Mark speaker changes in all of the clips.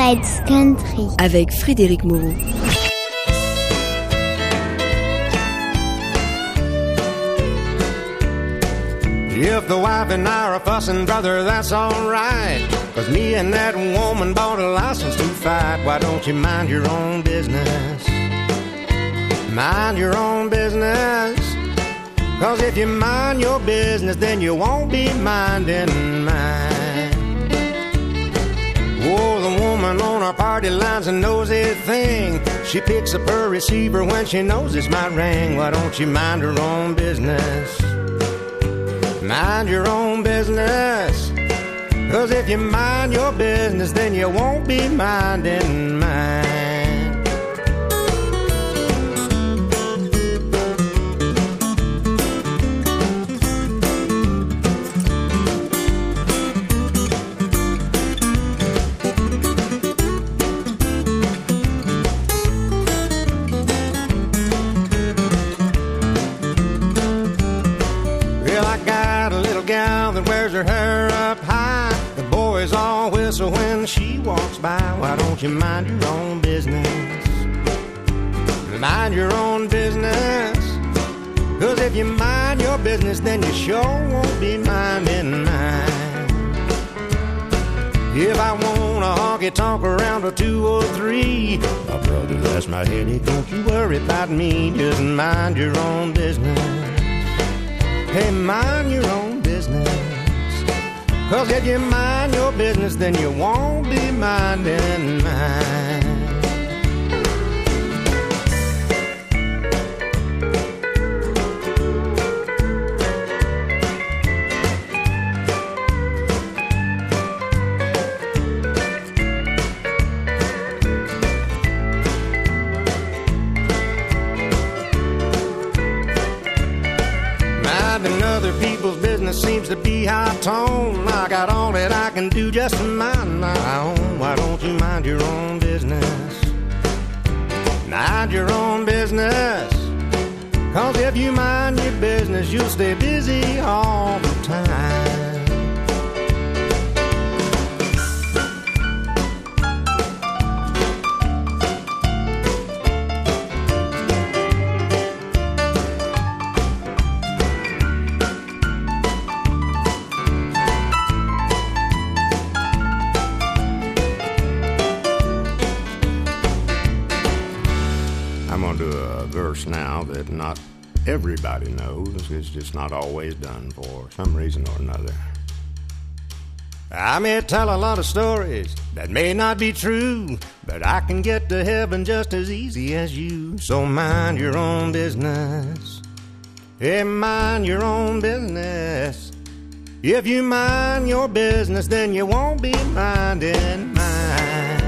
Speaker 1: Fred's Country
Speaker 2: avec Frédéric Moreau.
Speaker 3: If the wife and I are fussing, brother, that's alright. Cause me and that woman bought a license to fight. Why don't you mind your own business? Mind your own business. Cause if you mind your business, then you won't be minding mine. Oh, the woman on our party line's a nosy thing. She picks up her receiver when she knows it's my ring. Why don't you mind her own business? Mind your own business. Cause if you mind your business, then you won't be minding mine. By. Why don't you mind your own business? Mind your own business. Cause if you mind your business, then you sure won't be minding mine. If I want a honky tonk around a 203, my brother, that's my headache. Don't you worry about me, just mind your own business. Hey, mind your own. Cause if you mind your business, then you won't be minding mine. Just mind my own. Why don't you mind your own business? Mind your own business. Cause if you mind your business, you'll stay busy all just not always done for some reason or another. I may tell a lot of stories that may not be true, but I can get to heaven just as easy as you. So mind your own business. Hey, mind your own business. If you mind your business, then you won't be minding mine.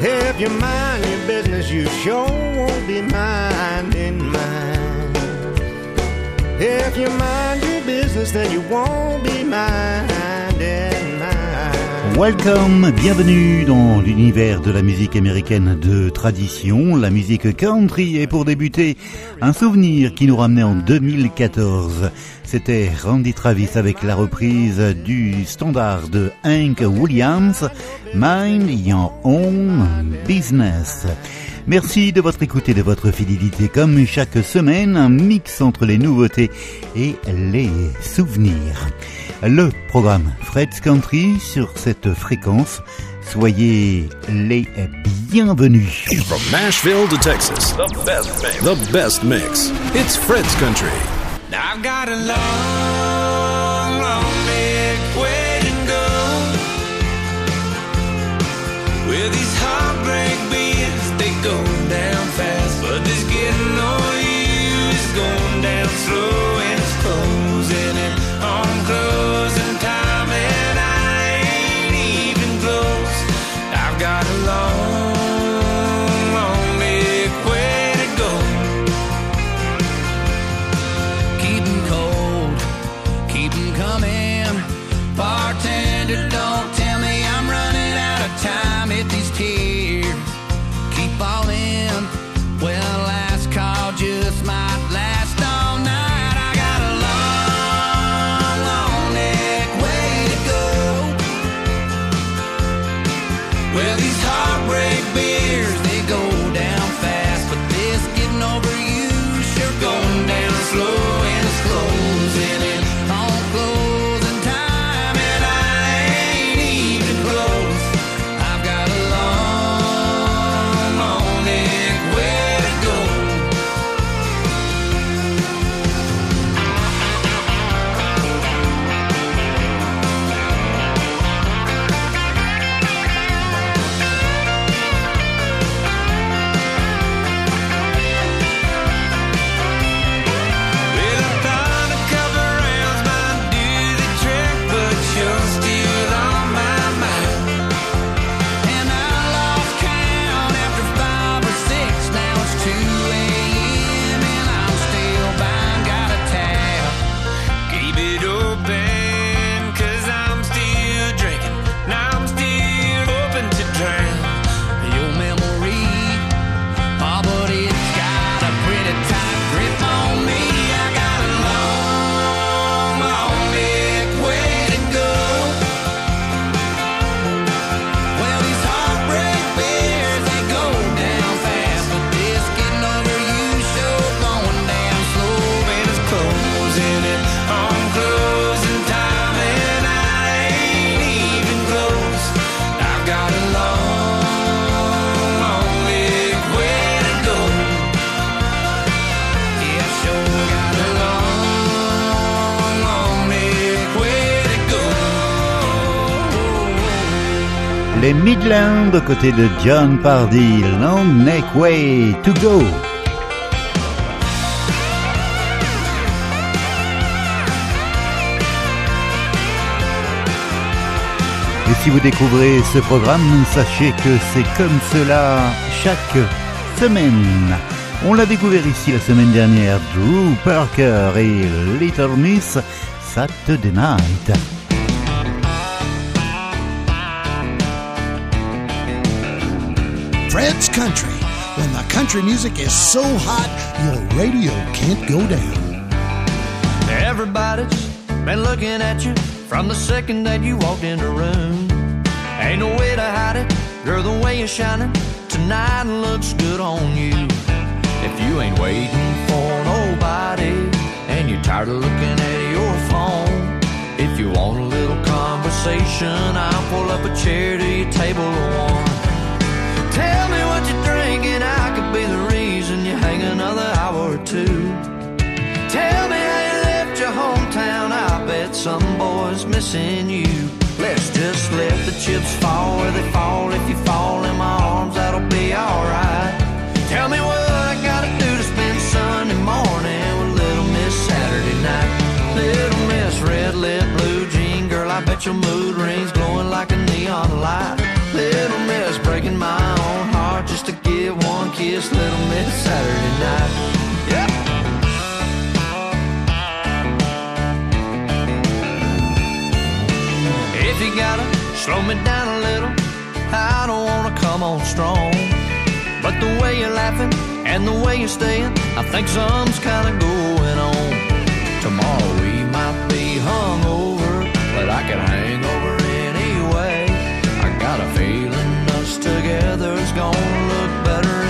Speaker 3: If you mind your business, you sure won't be minding mine. If you mind your business, then you won't be.
Speaker 4: Welcome, bienvenue dans l'univers de la musique américaine de tradition, la musique country. Et pour débuter, un souvenir qui nous ramenait en 2014. C'était Randy Travis avec la reprise du standard de Hank Williams, Mind Your Own Business. Merci de votre écoute et de votre fidélité. Comme chaque semaine, un mix entre les nouveautés et les souvenirs. Le programme Fred's Country sur cette fréquence. Soyez les bienvenus.
Speaker 5: From Nashville to Texas, the best mix. The best mix. It's Fred's Country.
Speaker 6: Now I've got a long, slow
Speaker 7: Midlands aux côtés de John Pardy, Long Neck Way to Go. Et si vous découvrez ce programme, sachez que c'est comme cela chaque semaine. On l'a découvert ici la semaine dernière, Drew Parker et Little Miss Saturday Night.
Speaker 8: Fred's Country. When the country music is so hot, your radio can't go down.
Speaker 9: Everybody's been looking at you from the second that you walked in the room. Ain't no way to hide it, girl, the way you're shining tonight looks good on you. If you ain't waiting for nobody and you're tired of looking at your phone, if you want a little conversation, I'll pull up a chair to your table of one. Tell me what you're drinking, I could be the reason you hang another hour or two. Tell me how you left your hometown. I bet some boy's missing you. Let's just let the chips fall where they fall. If you fall in my arms, that'll be alright. Tell me what I gotta do to spend Sunday morning with Little Miss Saturday night. Little Miss Red Lip Blue Jean Girl, I bet your mood rings glowing like a neon light. Little Miss breaking my own heart just to get one kiss. Little Miss Saturday night. Yep. If you gotta slow me down a little, I don't wanna come on strong. But the way you're laughing and the way you're staying, I think something's kinda going on. Tomorrow we might be hungover, but I can hang over got a feeling us together's gonna look better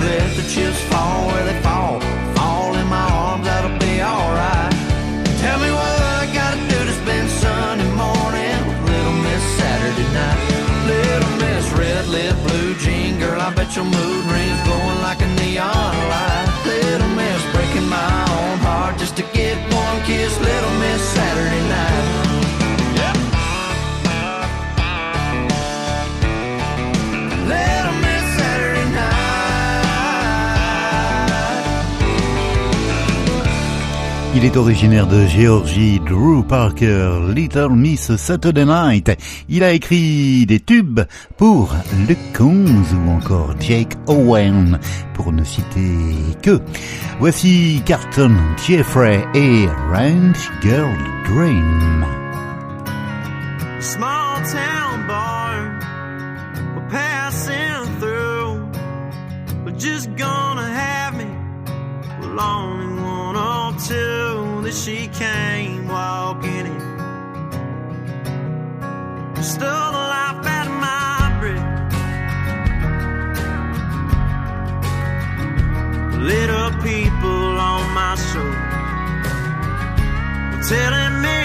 Speaker 9: let the chips fall where they fall. Fall in my arms, that'll be alright. Tell me what I gotta do to spend Sunday morning with Little Miss Saturday night. Little Miss Red Lip
Speaker 10: Metro mood rings glowing like a neon light. Little miss breaking my own heart just to get one kiss.
Speaker 4: Il est originaire de Géorgie, Drew Parker, Little Miss Saturday Night. Il a écrit des tubes pour Le Combs ou encore Jake Owen, pour ne citer que. Voici Carton, Jeffrey et Ranch Girl Dream.
Speaker 10: That she came walking in. Stole the life out of my brick. Little people on my show. Telling me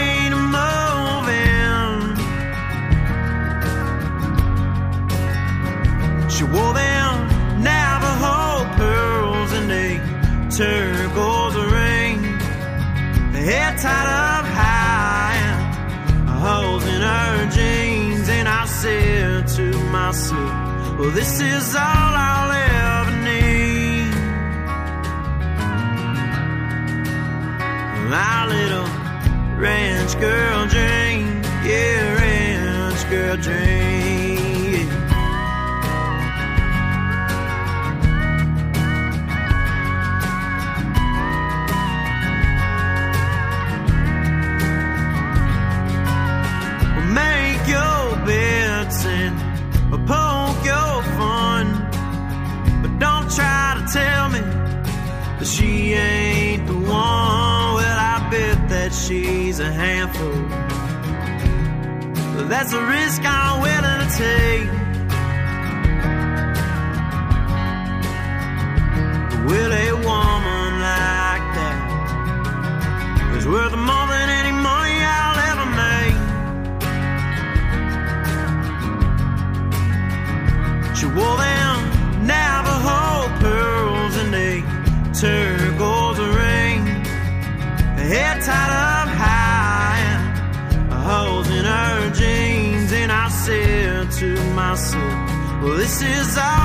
Speaker 10: Up high and holes in her jeans. And I said to myself, Well, this is all I'll ever need. My little ranch girl dream, yeah, ranch girl dream. She ain't the one. Well, I bet that she's a handful. But that's a risk I'm willing to take. Will a woman Well, this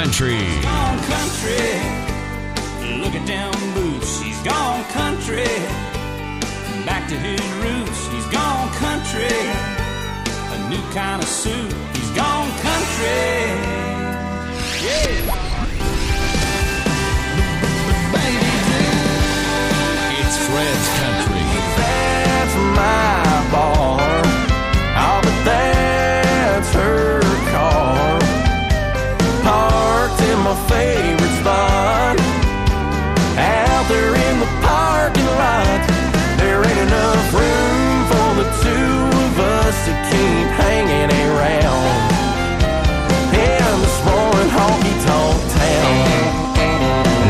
Speaker 11: Country.
Speaker 6: gone country. Look at them boots, he's gone country. Back to his roots, he's gone country. A new kind of suit, he's gone country.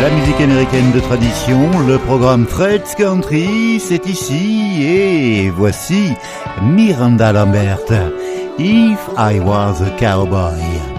Speaker 7: La musique américaine de tradition, le programme Fred's Country, c'est ici et voici Miranda Lambert. If I was a cowboy.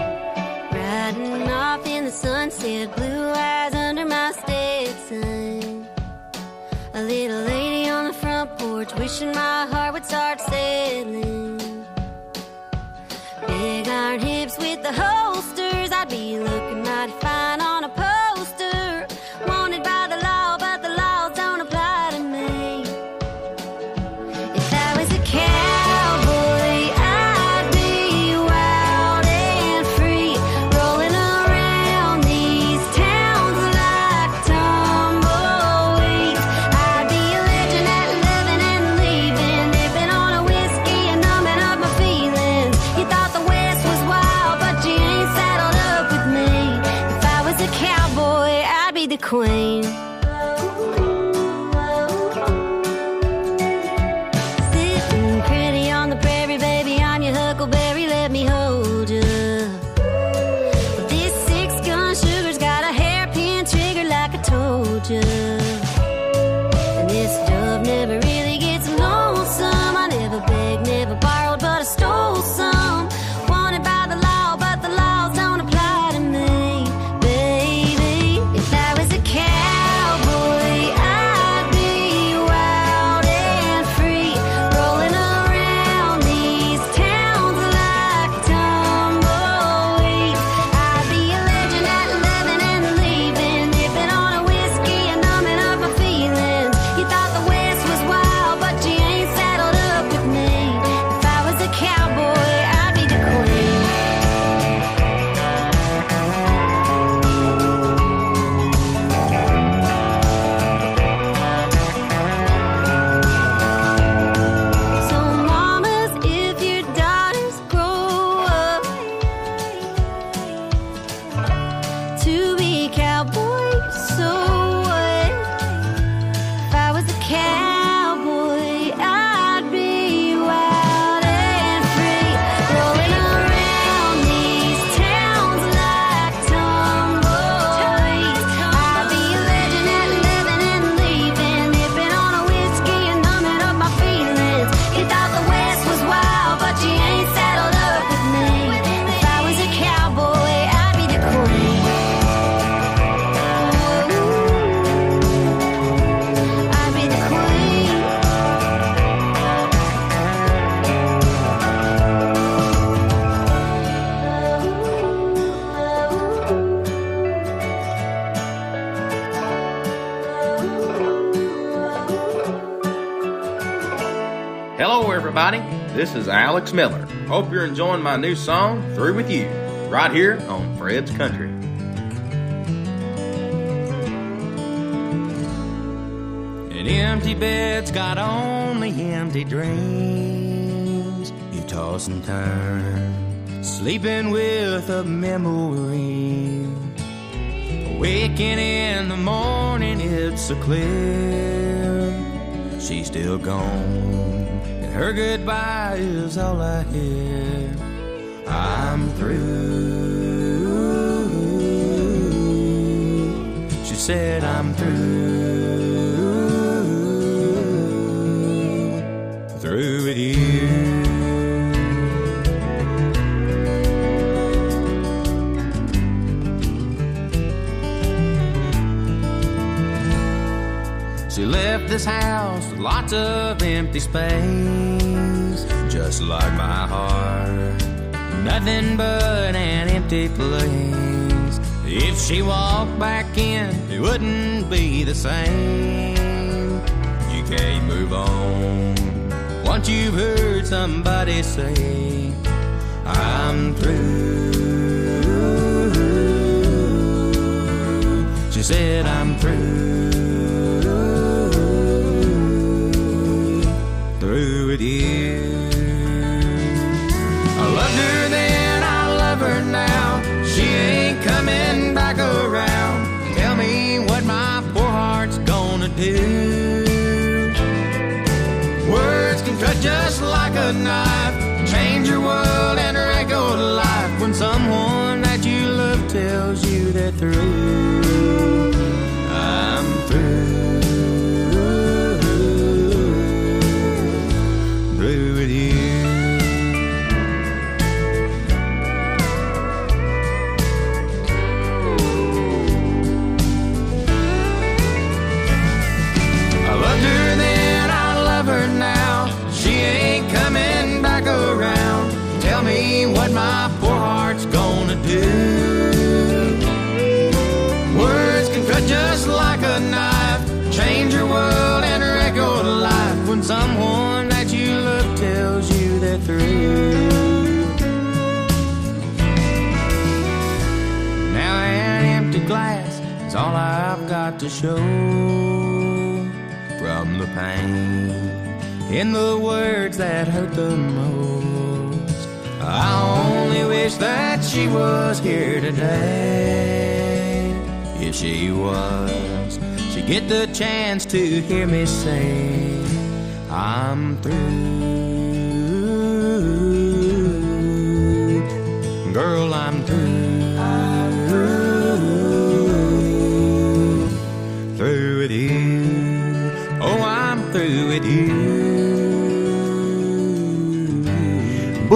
Speaker 12: This
Speaker 13: is Alex Miller. Hope you're enjoying my new song, Through With You, right here on Fred's Country.
Speaker 14: An empty bed's got only empty dreams. You toss and turn, sleeping with a memory. Waking in the morning, it's so clear. She's still gone her goodbye is all I hear. I'm through. She said, I'm through. Through with you. She left this house with lots of empty space just like my heart. Nothing but an empty place. If she walked back in, it wouldn't be the same. You can't move on once you've heard somebody say, I'm through. She said, I'm through.
Speaker 3: good night. Got to show from the pain in the words that hurt the most. I only wish that she was here today. If she was, she'd get the chance to hear me say, I'm through.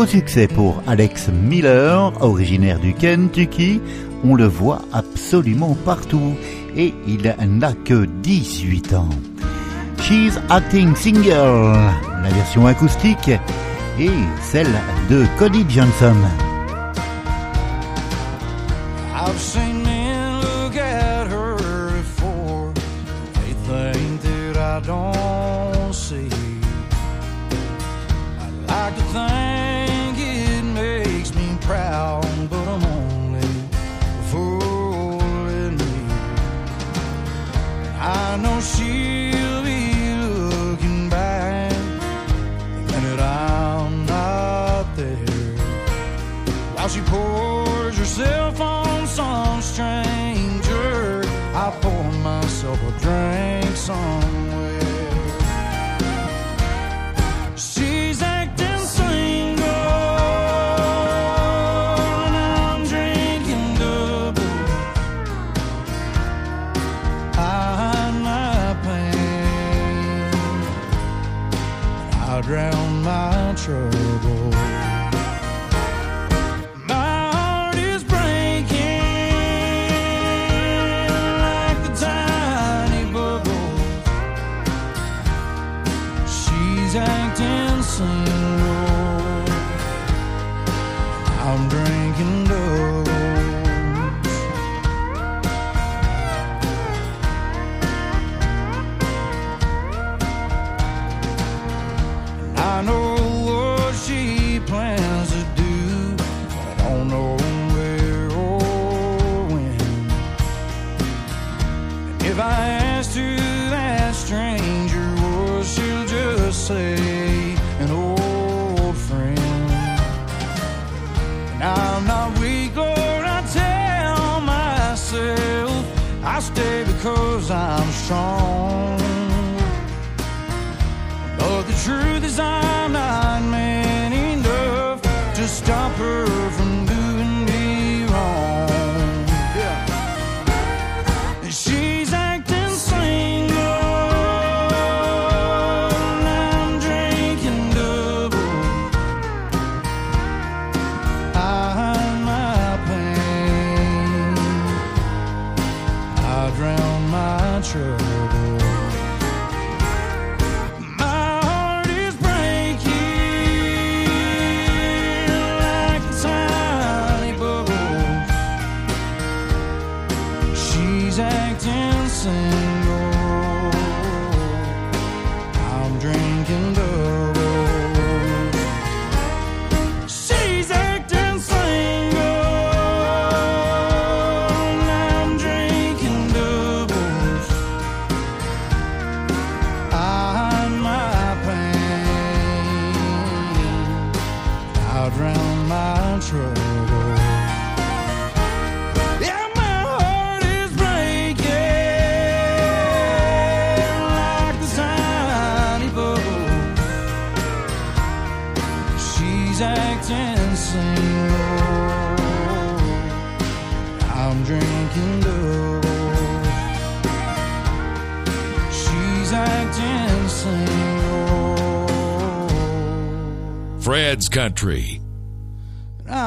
Speaker 4: Succès pour Alex Miller, originaire du Kentucky. On le voit absolument partout et il n'a que 18 ans. She's Acting Single, la version acoustique et celle de Cody Johnson.
Speaker 14: Single. I'm drinking. Drown my trouble. She's acting single. I'm drinking doubles. She's acting single.
Speaker 5: Fred's Country.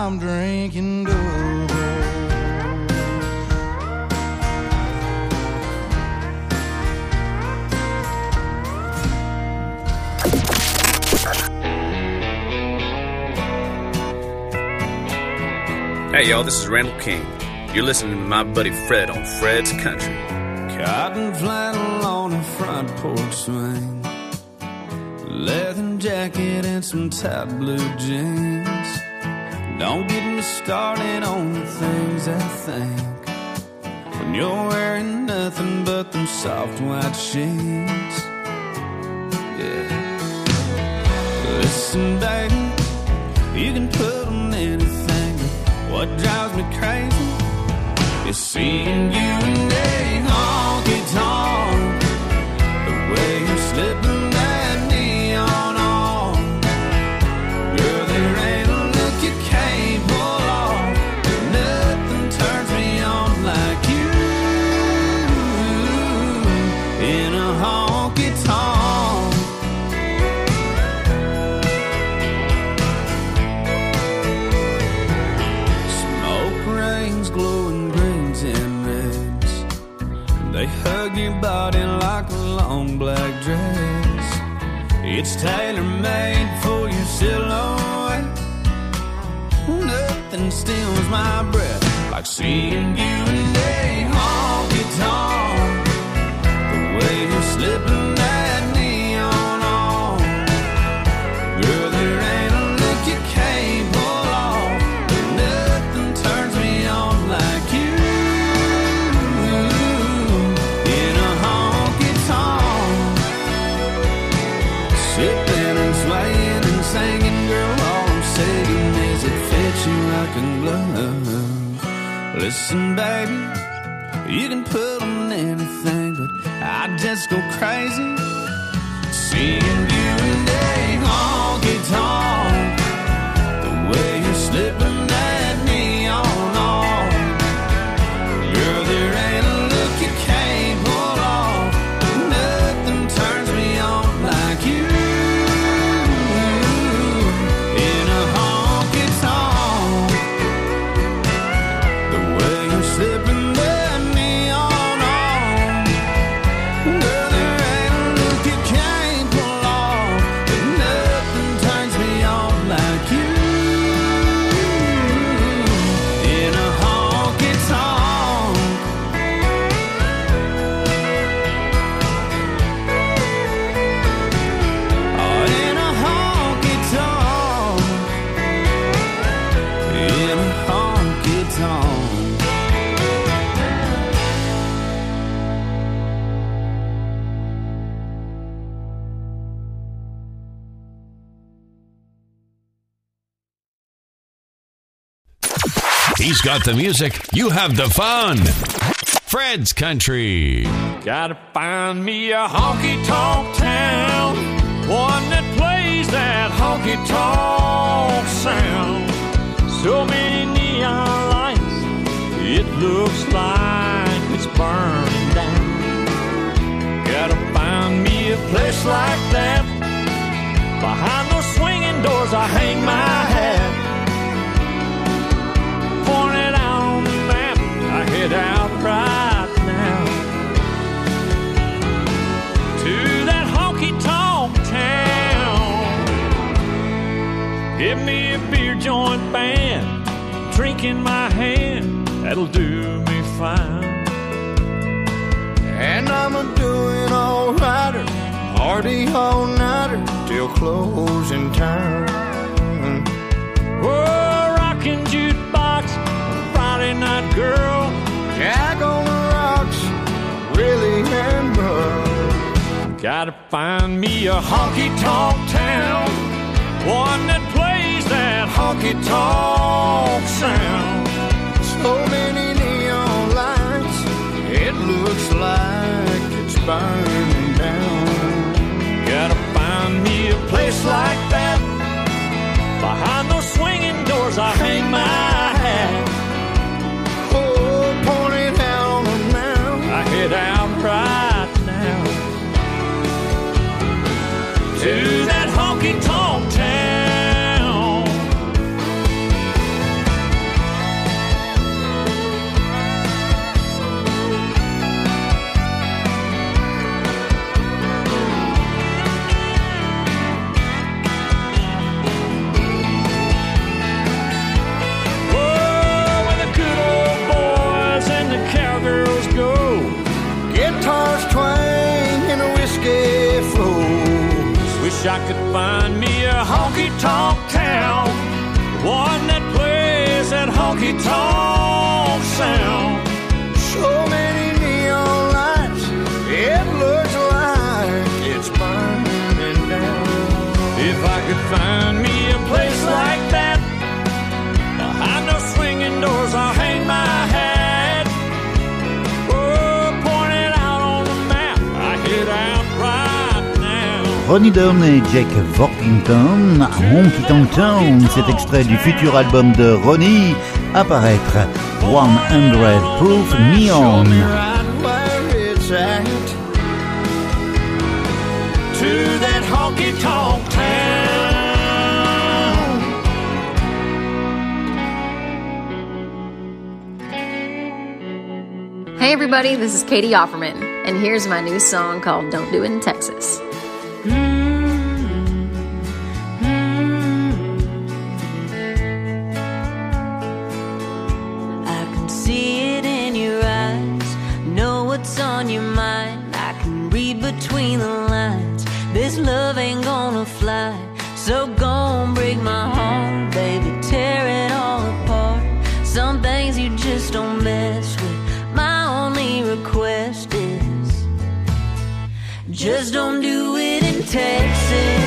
Speaker 14: I'm drinking doubles.
Speaker 15: Hey, y'all, this is Randall King. You're listening to my buddy Fred on Fred's Country.
Speaker 14: Cotton flannel on a front porch swing. Leather
Speaker 9: jacket and some tight blue jeans. Don't get me started on the things I think. When you're wearing nothing but them soft white sheets. Yeah. Listen, baby, you can put on anything. What drives me crazy is seeing you in a honky tonk. The way you're slipping body like a long black dress. It's tailor made for your silhouette. Nothing steals my breath like seeing you in a honky tonk. The way you're slipping Listen, baby, you can put on anything, but I just go crazy
Speaker 11: He's got the music. You have the fun. Fred's Country.
Speaker 16: Gotta find me a honky tonk town, one that plays that honky tonk sound. So many neon lights, it looks like it's burning down. Gotta find me a place like that. Behind those swinging doors, I hang my hat. Give me a beer joint band, drink in my hand, that'll do me fine.
Speaker 17: And I'm a doing all righter, party all nighter till closing time.
Speaker 16: Oh, rockin' jukebox, Friday night girl.
Speaker 17: Jack on the rocks, really and.
Speaker 16: Gotta find me a honky tonk town, one that plays that honky tonk sound.
Speaker 17: So many neon lights, it looks like it's burning down.
Speaker 16: Gotta find me a place like that. Behind those swinging doors, I hang my Tonk Town, one that plays at honky tonk.
Speaker 4: Ronnie Dunn et Jake Worthington, Honky Tonk Town, cet extrait du futur album de Ronnie, apparaître 100 Proof Neon.
Speaker 18: Hey everybody, this is Catie Offerman, and here's my new song called Don't Do It in Texas.
Speaker 19: So gon' break my heart, baby, tear it all apart. Some things you just don't mess with. My only request is just don't do it in Texas.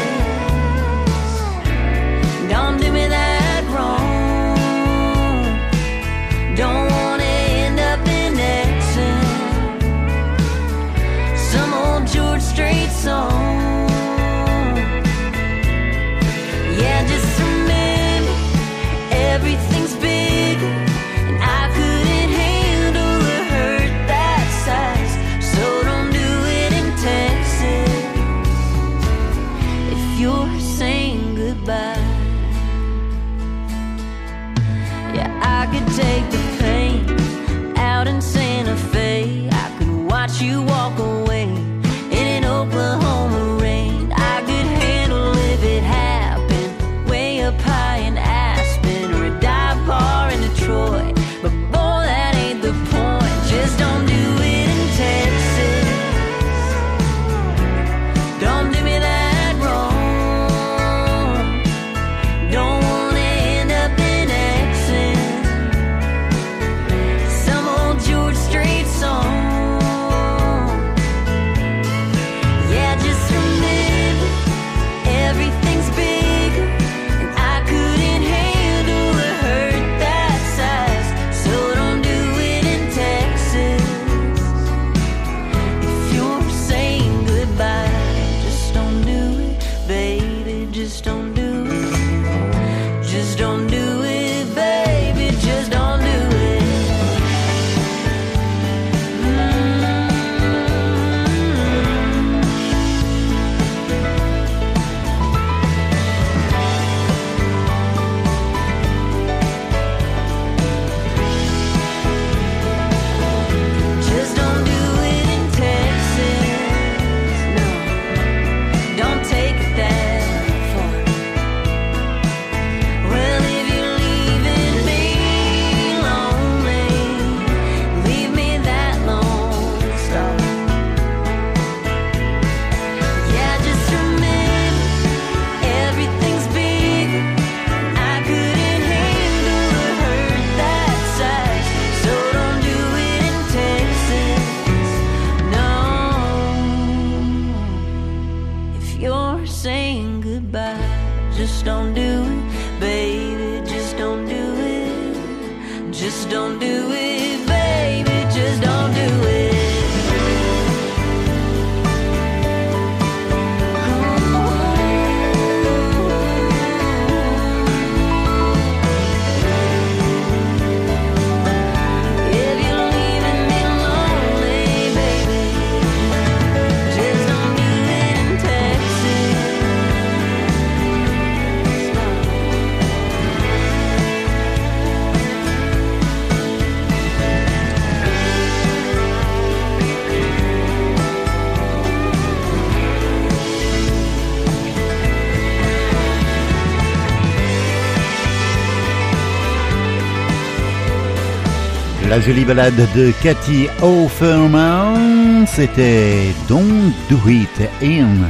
Speaker 4: La jolie balade de Cathy O'Ferman, c'était Don't Do It in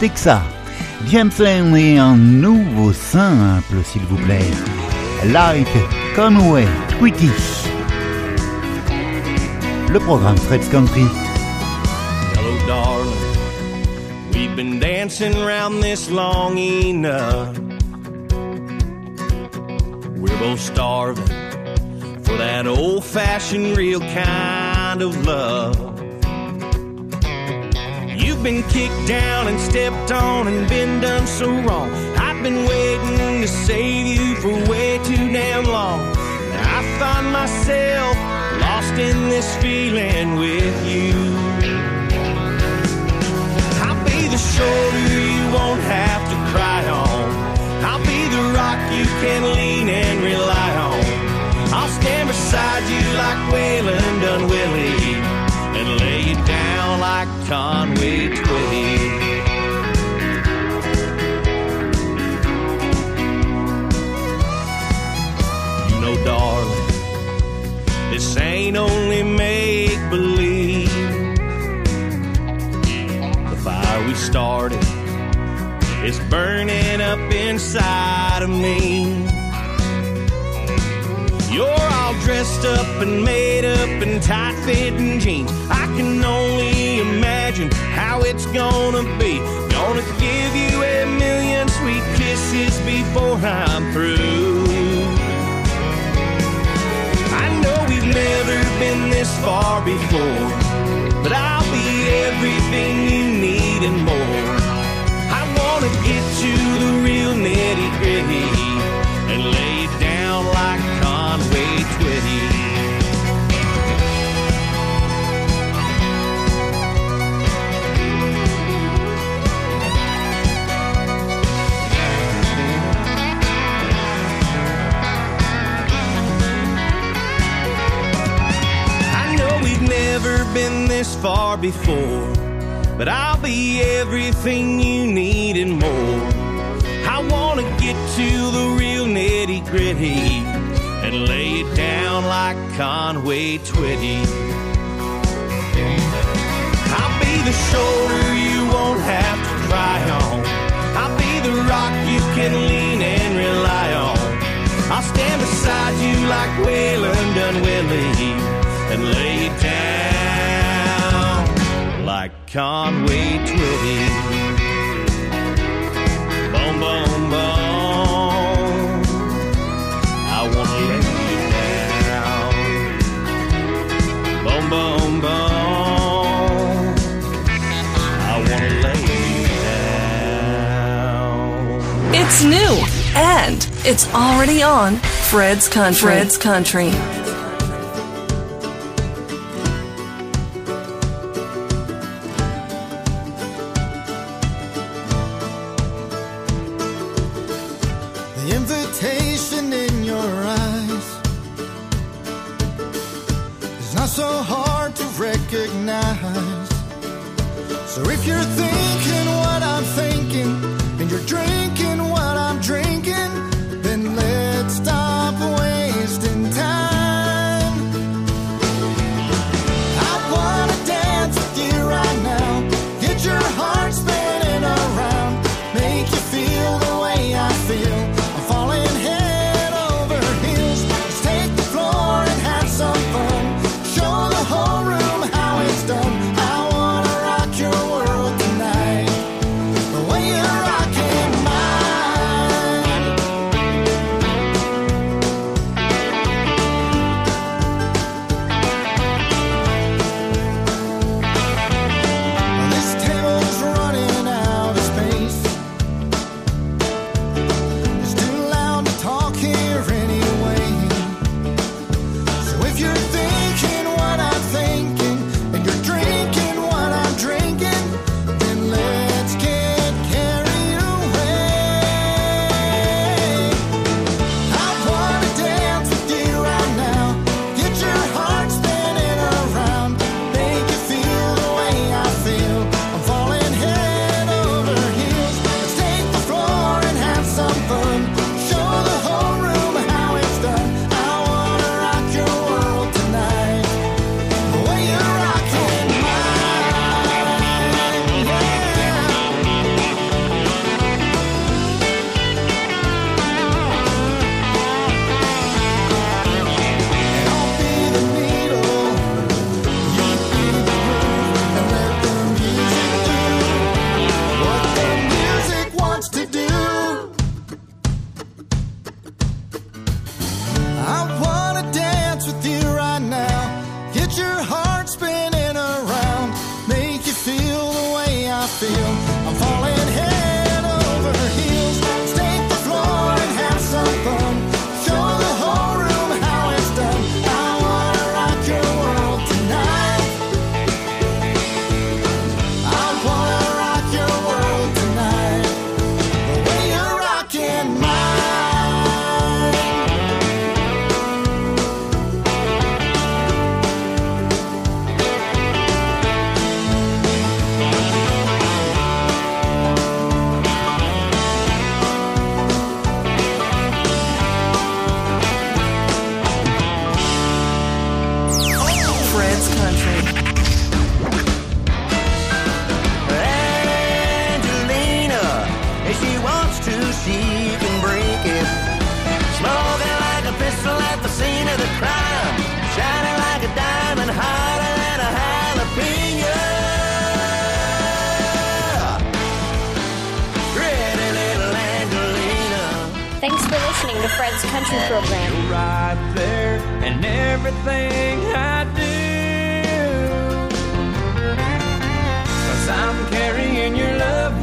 Speaker 4: Texas. James Lane et un nouveau simple, s'il vous plaît. Like Conway Twitty. Le programme Fred's Country.
Speaker 3: Hello, darling. We've been dancing around this long enough. We're both starving. That old fashioned, real kind of love. You've been kicked down and stepped on and been done so wrong. I've been waiting to save you for way too damn long. Now I find myself lost in this feeling with you. I'll be the shoulder you won't have to cry on. I'll be the rock you can lean and rely on. I'll stand beside you like Waylon done Willie and lay you down like Conway Twitty. You know, darling, this ain't only make believe. The fire we started is burning up inside of me. You're all dressed up and made up in tight fitting jeans. I can only imagine how it's gonna be. Gonna give you a million sweet kisses before I'm through. I know we've never been this far before, but I'll be everything you need and more. I wanna get to the real nitty gritty never been this far before, but I'll be everything you need and more. I wanna get to the real nitty gritty and lay it down like Conway Twitty. I'll be the shoulder you won't have to cry on. I'll be the rock you can lean and rely on. I'll stand beside you like Waylon done Willie and lay it down like Conway Twitty. Boom, boom, boom. I wanna lay you down. Boom, boom, boom. I wanna lay you down.
Speaker 20: It's new and it's already on Fred's Country. Fred's Country.
Speaker 21: So if you're thinking what I'm thinking, and you're drinking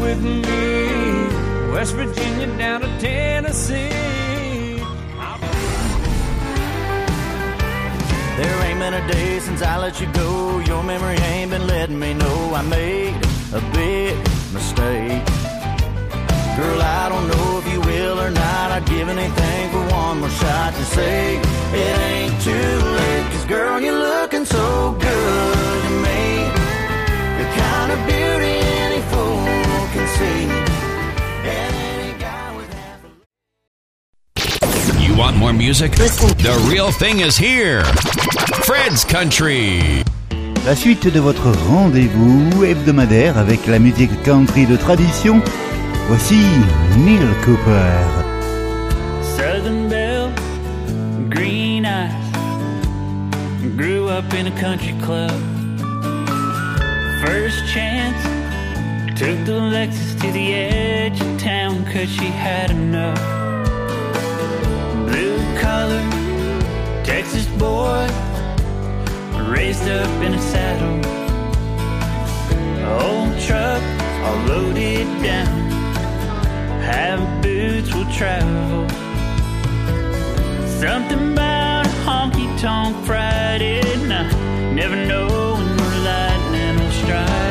Speaker 21: with
Speaker 6: me. West Virginia down to Tennessee.
Speaker 22: There ain't been a day since I let you go. Your memory ain't been letting me know I made a big mistake. Girl, I don't know if you will or not. I'd give anything for one more shot to say it ain't too late. Cause girl, you're looking so good to me. The kind of beauty
Speaker 11: You want more music? The real thing is here. Fred's Country.
Speaker 7: La suite de votre rendez-vous hebdomadaire avec la musique country de tradition, voici Neil Cooper.
Speaker 10: Southern Belle, green eyes. Grew up in a country club. First chance, took the Lexus to the edge of town cause she had enough. Blue collar, Texas boy, raised up in a saddle. Old truck, all loaded down. Have boots will travel. Something about a honky tonk Friday night. Never know when the lightning will strike.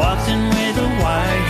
Speaker 10: In with a white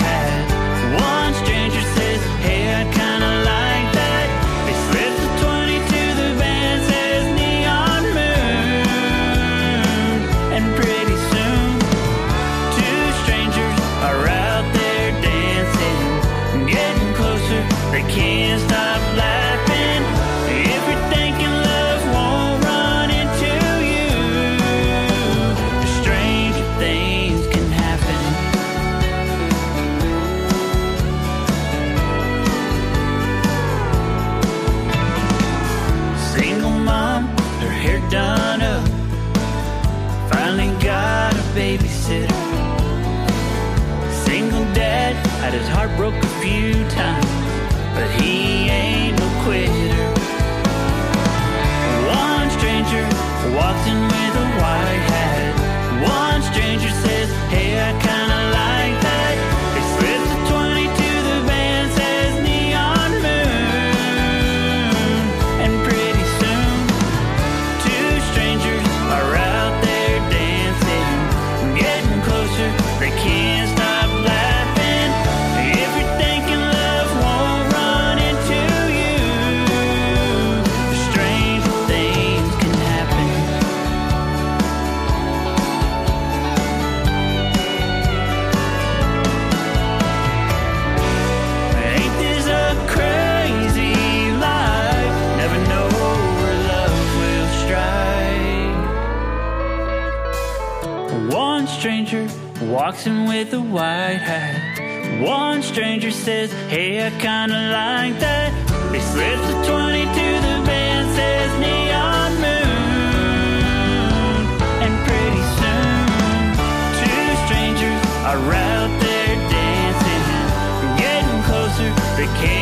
Speaker 10: are out there dancing, getting closer. They can't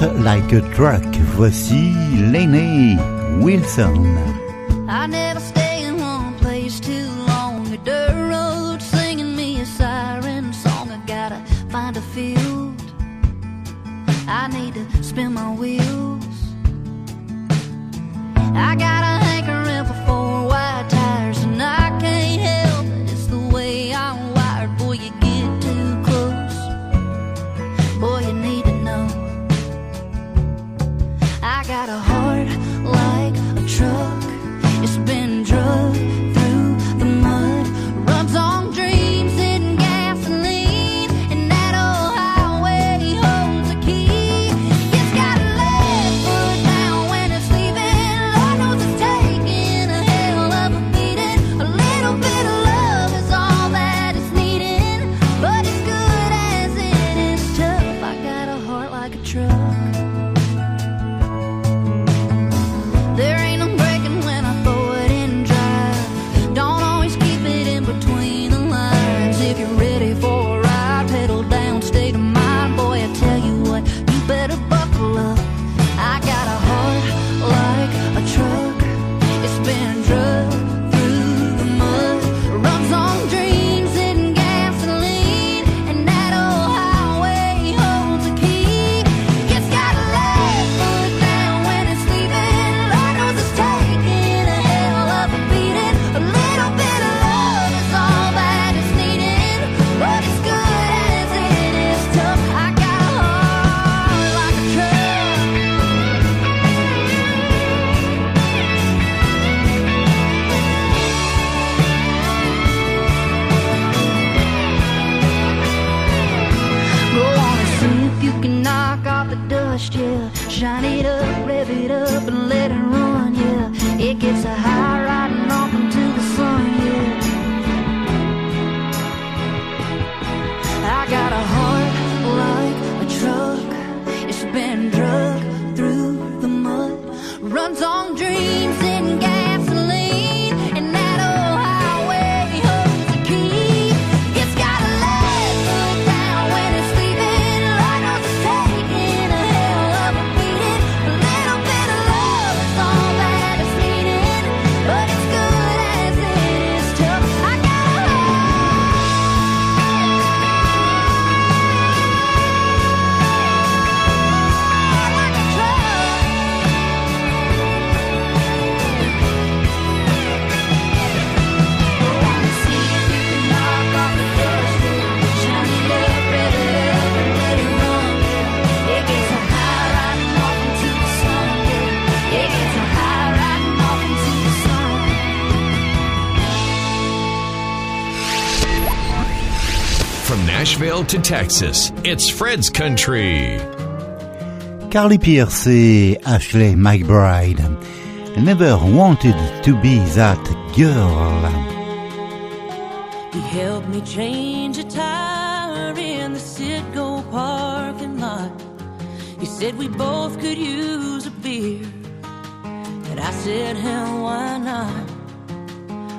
Speaker 10: Like a
Speaker 7: Truck, voici Lainey Wilson.
Speaker 11: Nashville to Texas, it's Fred's Country.
Speaker 7: Carly Pearce et Ashley McBryde never wanted to be that girl.
Speaker 19: He helped me change a tire in the Citgo parking lot. He said we both could use a beer. And I said, hell, why not?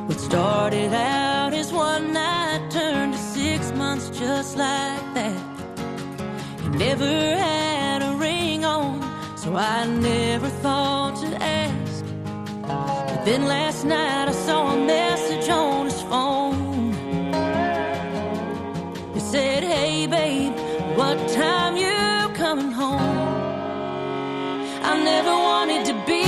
Speaker 19: What started out as one night turned months just like that. He never had a ring on, so I never thought to ask. But then last night I saw a message on his phone. It said, Hey babe, what time you coming home? I never wanted to be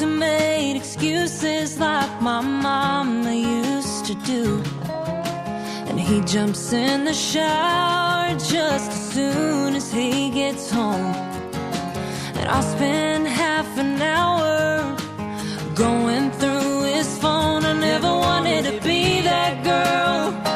Speaker 19: who made excuses like my mama used to do. And he jumps in the shower just as soon as he gets home. And I'll spend half an hour going through his phone. I never wanted to be that girl.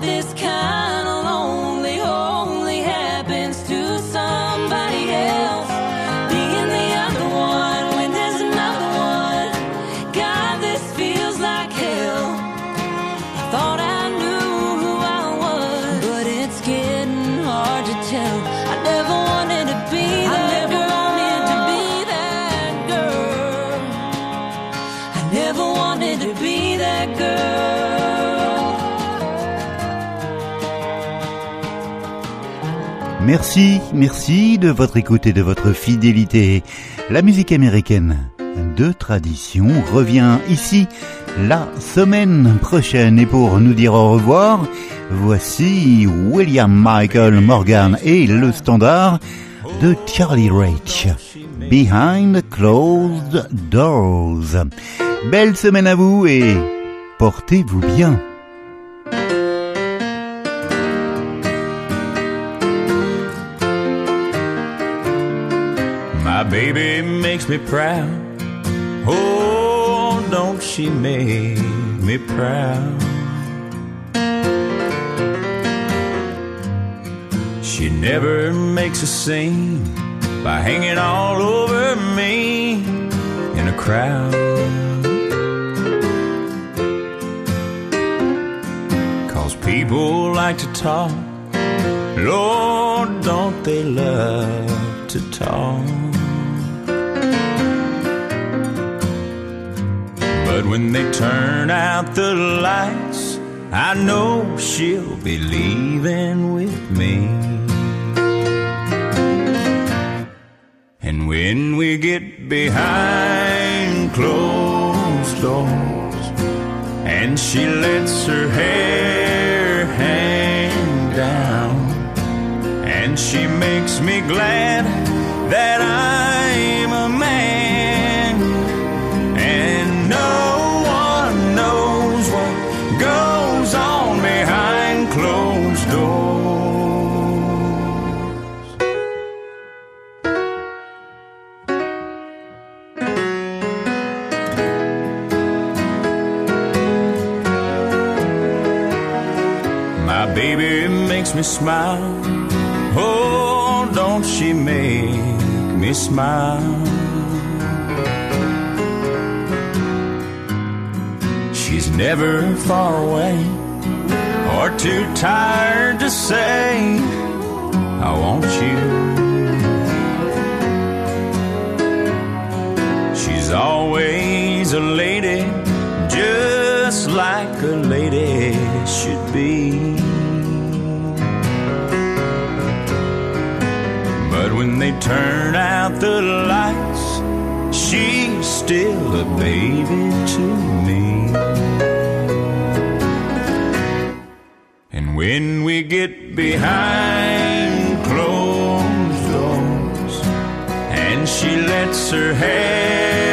Speaker 19: This kind
Speaker 7: Merci, merci de votre écoute et de votre fidélité. La musique américaine de tradition revient ici la semaine prochaine. Et pour nous dire au revoir, voici William Michael Morgan et le standard de Charlie Rich. Behind Closed Doors. Belle semaine à vous et portez-vous bien.
Speaker 6: Baby makes me proud. Oh, don't she make me proud? She never makes a scene by hanging all over me in a crowd. Cause people like to talk. Lord, don't they love to talk? But when they turn out the lights, I know she'll be leaving with me. And when we get behind closed doors, and she lets her hair hang down, and she makes me glad that I'm smile. Oh, don't she make me smile? She's never far away or too tired to say, I want you. She's always a lady, just like a lady should be. They turn out the lights, she's still a baby to me. And when we get behind closed doors, and she lets her hair